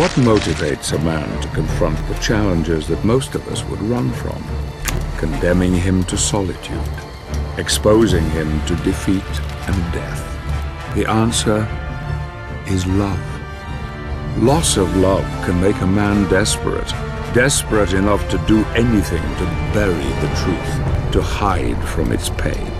What motivates a man to confront the challenges that most of us would run from? Condemning him to solitude, exposing him to defeat and death. The answer is love. Loss of love can make a man desperate, desperate enough to do anything to bury the truth, to hide from its pain.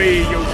Me, you...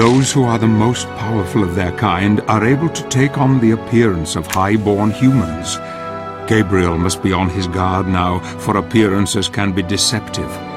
Those who are the most powerful of their kind are able to take on the appearance of high-born humans. Gabriel must be on his guard now, for appearances can be deceptive.